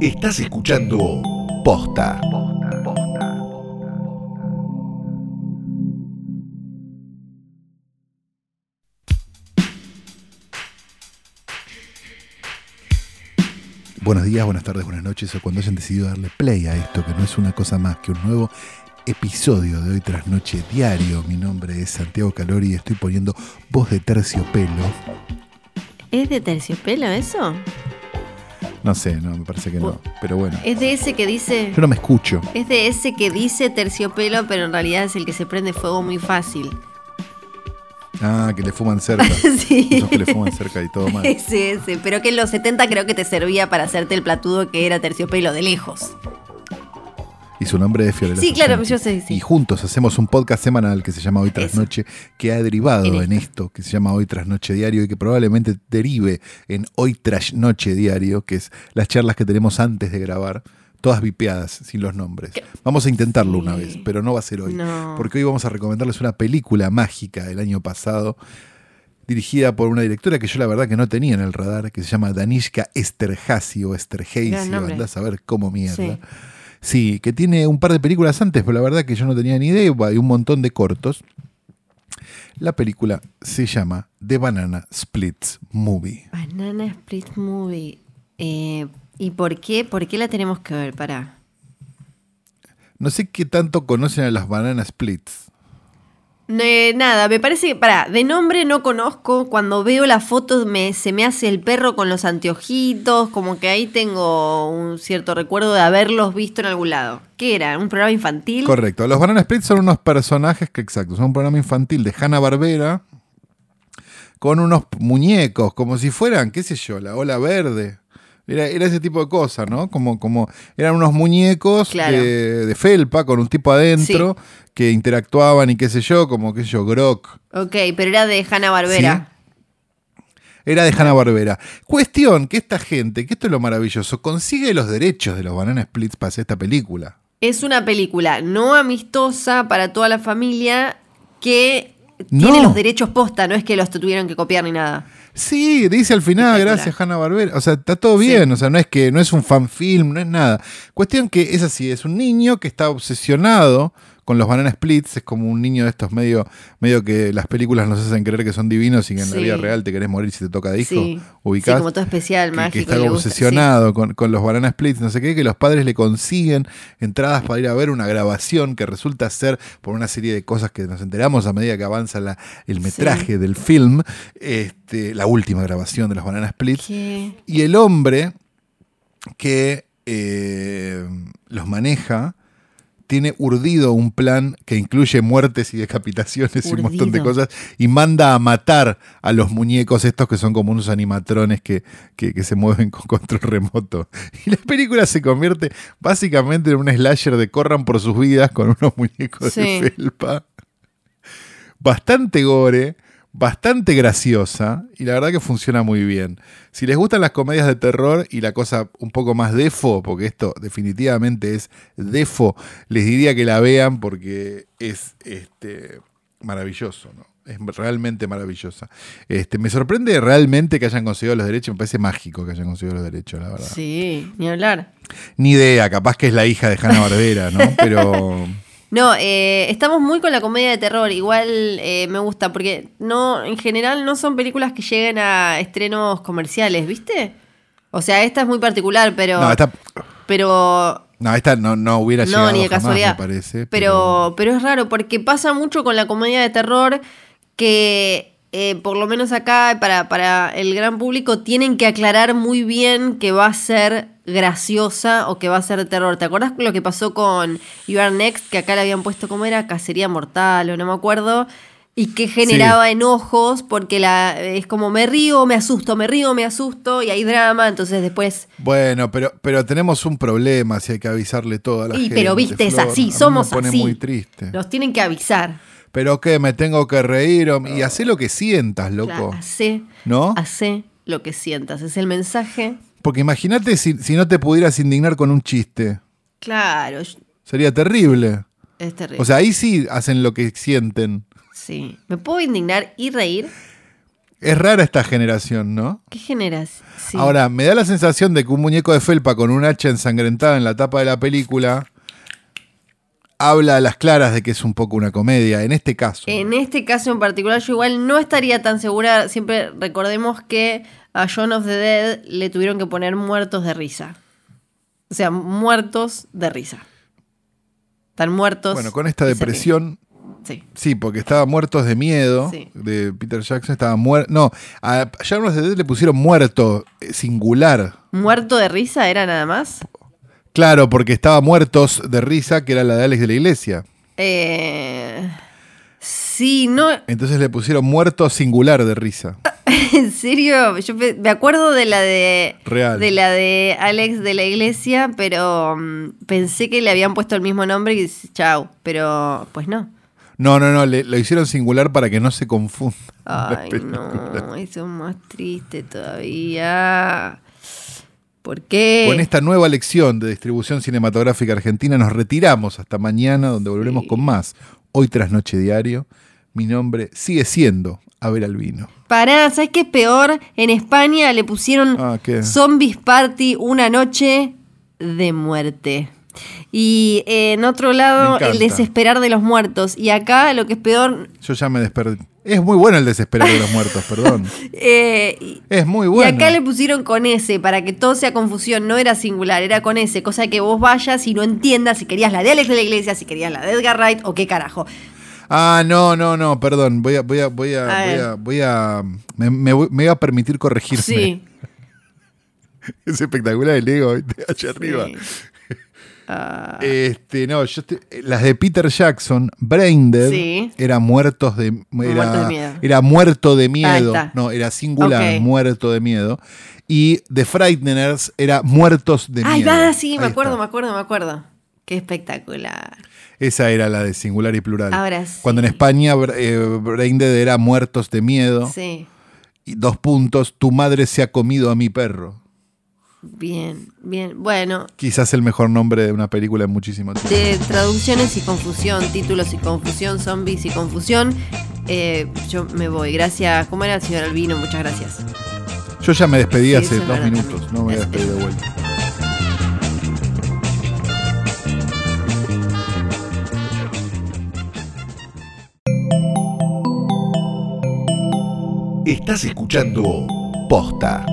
Estás escuchando Posta. Buenos días, buenas tardes, buenas noches o cuando hayan decidido darle play a esto, que no es una cosa más que un nuevo episodio de hoy tras noche diario. Mi nombre es Santiago Calori y estoy poniendo voz de terciopelo. ¿Es de terciopelo eso? No sé, no, me parece que no. Pero bueno, Es de ese que dice. yo no me escucho. Es de ese que dice terciopelo, pero en realidad es el que se prende fuego muy fácil. Ah, que le fuman cerca. sí. Esos que le fuman cerca y todo mal. Ese, ese. Pero que en los 70 creo que te servía para hacerte el platudo que era terciopelo de lejos. Y su nombre es Fiorella. Sí, claro, yo sé, sí. Y juntos hacemos un podcast semanal que se llama Hoy tras. Noche, que ha derivado En en, esto. esto, que se llama Hoy tras Noche Diario y que probablemente derive en Hoy tras Noche Diario, que es las charlas que tenemos antes de grabar, todas vipeadas, sin los nombres. Vamos a intentarlo una vez, pero no va a ser hoy. No. Porque hoy vamos a recomendarles una película mágica del año pasado, dirigida por una directora que yo la verdad que no tenía en el radar, que se llama Danishka Esterhazy o Esterhazy, andás a ver cómo mierda. Sí. Sí, que tiene un par de películas antes, pero la verdad que yo no tenía ni idea, hay un montón de cortos. La película se llama The Banana Splits Movie. Banana Split Movie. Eh, ¿Y por qué? ¿Por qué la tenemos que ver? Pará. No sé qué tanto conocen a las Banana Splits. Eh, nada, me parece que, pará, de nombre no conozco. Cuando veo la foto me, se me hace el perro con los anteojitos. Como que ahí tengo un cierto recuerdo de haberlos visto en algún lado. ¿Qué era? ¿Un programa infantil? Correcto. Los Banana Splits son unos personajes que, exacto, son un programa infantil de Hanna Barbera con unos muñecos, como si fueran, qué sé yo, la ola verde. Era, era ese tipo de cosas, ¿no? Como, como eran unos muñecos Claro. de, de felpa con un tipo adentro que interactuaban y qué sé yo, como qué sé yo, Grok. Ok, pero era de Hanna Barbera. Era de Hanna Barbera. Cuestión que esta gente, que esto es lo maravilloso, consigue los derechos de los Banana Splits para hacer esta película. Es una película no amistosa para toda la familia que No. tiene los derechos posta, no es que los tuvieron que copiar ni nada. Sí, dice al final, gracias Hanna Barbera. O sea, está todo bien, o sea, no es que no es un fanfilm, no es nada. Cuestión que es así, es un niño que está obsesionado con los banana splits, es como un niño de estos medio, medio que las películas nos hacen creer que son divinos y que en la Sí. vida real te querés morir si te toca disco. Sí, sí, ubicás. como todo especial, que- mágico. que está gusta, obsesionado con, con los banana splits, no sé qué, que los padres le consiguen entradas para ir a ver una grabación que resulta ser por una serie de cosas que nos enteramos a medida que avanza la- el metraje del film, este, la última grabación de los banana sí. splits. ¿Qué? Y el hombre que eh, los maneja tiene urdido un plan que incluye muertes y decapitaciones y un montón de cosas y manda a matar a los muñecos estos que son como unos animatrones que, que- que se mueven con control remoto. Y la película se convierte básicamente en un slasher de corran por sus vidas con unos muñecos Sí. de felpa. Bastante gore, bastante graciosa y la verdad que funciona muy bien. Si les gustan las comedias de terror y la cosa un poco más defo, porque esto definitivamente es defo, les diría que la vean porque es este, maravilloso, ¿no? Es realmente maravillosa. Este, me sorprende realmente que hayan conseguido los derechos, me parece mágico que hayan conseguido los derechos, la verdad. Sí, ni hablar. Ni idea, capaz que es la hija de Hanna Barbera, ¿no? Pero No, eh, estamos muy con la comedia de terror. Igual eh, me gusta porque no, en general no son películas que lleguen a estrenos comerciales, ¿viste? O sea, esta es muy particular, pero. no, esta, Pero. no, esta no, no hubiera No, llegado ni de jamás, casualidad. me parece. Pero, pero es raro porque pasa mucho con la comedia de terror que, eh, por lo menos acá, para, para el gran público, tienen que aclarar muy bien que va a ser graciosa o que va a ser terror. ¿Te acuerdas lo que pasó con You Are Next? Que acá le habían puesto como era Cacería Mortal o no me acuerdo. Y que generaba enojos porque la, es como me río, me asusto, me río, me asusto y hay drama. Entonces después Bueno, pero, pero tenemos un problema si hay que avisarle todo a la Y, gente. pero viste, es así, somos me pone así. muy triste. nos tienen que avisar. Pero qué, me tengo que reír o- y hacer lo que sientas, loco. Claro, Hacé, ¿No? hacé lo que sientas. Es el mensaje. Porque imagínate si, si no te pudieras indignar con un chiste. Claro, Sería terrible. es terrible. O sea, ahí sí hacen lo que sienten. sí. ¿Me puedo indignar y reír? Es rara esta generación, ¿no? ¿Qué generas? Sí. Ahora, me da la sensación de que un muñeco de felpa con un hacha ensangrentada en la tapa de la película habla a las claras de que es un poco una comedia, en este caso. En este caso en particular, yo igual no estaría tan segura. Siempre recordemos que a John of the Dead le tuvieron que poner muertos de risa. O sea, muertos de risa. Están muertos. Bueno, con esta depresión, Sí. sí, porque estaba muertos de miedo, Sí. de Peter Jackson, estaba muerto. No, a Shaun of the Dead le pusieron muerto, eh, singular. ¿Muerto de risa era nada más? Claro, porque estaba muertos de risa, que era la de Alex de la Iglesia. Eh, sí, no. Entonces le pusieron muerto singular de risa. En serio, yo me acuerdo de la de. Real. De la de Alex de la iglesia, pero mm, pensé que le habían puesto el mismo nombre y chau. Pero pues no. No, no, no, le- lo hicieron singular para que no se confunda. Ay, no, eso es más triste todavía. ¿Por qué? Con esta nueva lección de distribución cinematográfica argentina nos retiramos hasta mañana, donde volveremos Sí. con más. Hoy tras Noche Diario, mi nombre sigue siendo Abel Albino. Pará, ¿sabes qué es peor? En España le pusieron Ah, ¿qué? Zombies Party una noche de muerte. Y eh, en otro lado, el desesperar de los muertos. Y acá lo que es peor. Yo ya me desperdí. Es muy bueno el desesperar de los muertos, perdón. eh, Es muy bueno. Y acá le pusieron con S para que todo sea confusión. No era singular, era con S. Cosa que vos vayas y no entiendas si querías la de Alex de la Iglesia, si querías la de Edgar Wright o qué carajo. Ah, no, no, no, perdón. Voy a, voy a, voy a, A voy a, voy a- me, me voy, me voy a permitir corregirme. Sí. Es espectacular el ego allá arriba. Ah, Este, no, yo te- las de Peter Jackson, Braindead, Sí. era muertos de, era, Muertos de miedo. era muerto de miedo. No, era singular, muerto de miedo. Y The Frighteners era muertos de Ay, miedo. va, sí, me acuerdo, está. me acuerdo, me acuerdo. Qué espectacular. Esa era la de singular y plural. Ahora sí. Cuando en España eh, Braindead era muertos de miedo. Sí. Y dos puntos, tu madre se ha comido a mi perro. Bien, bien. Bueno, Quizás el mejor nombre de una película en muchísimo tiempo. de traducciones y confusión, títulos y confusión, zombies y confusión, eh, yo me voy. Gracias. ¿Cómo era el señor Albino? Muchas gracias. Yo ya me despedí Sí, hace dos verdad minutos, también. no me voy a Es- despedir de vuelta. Estás escuchando Posta.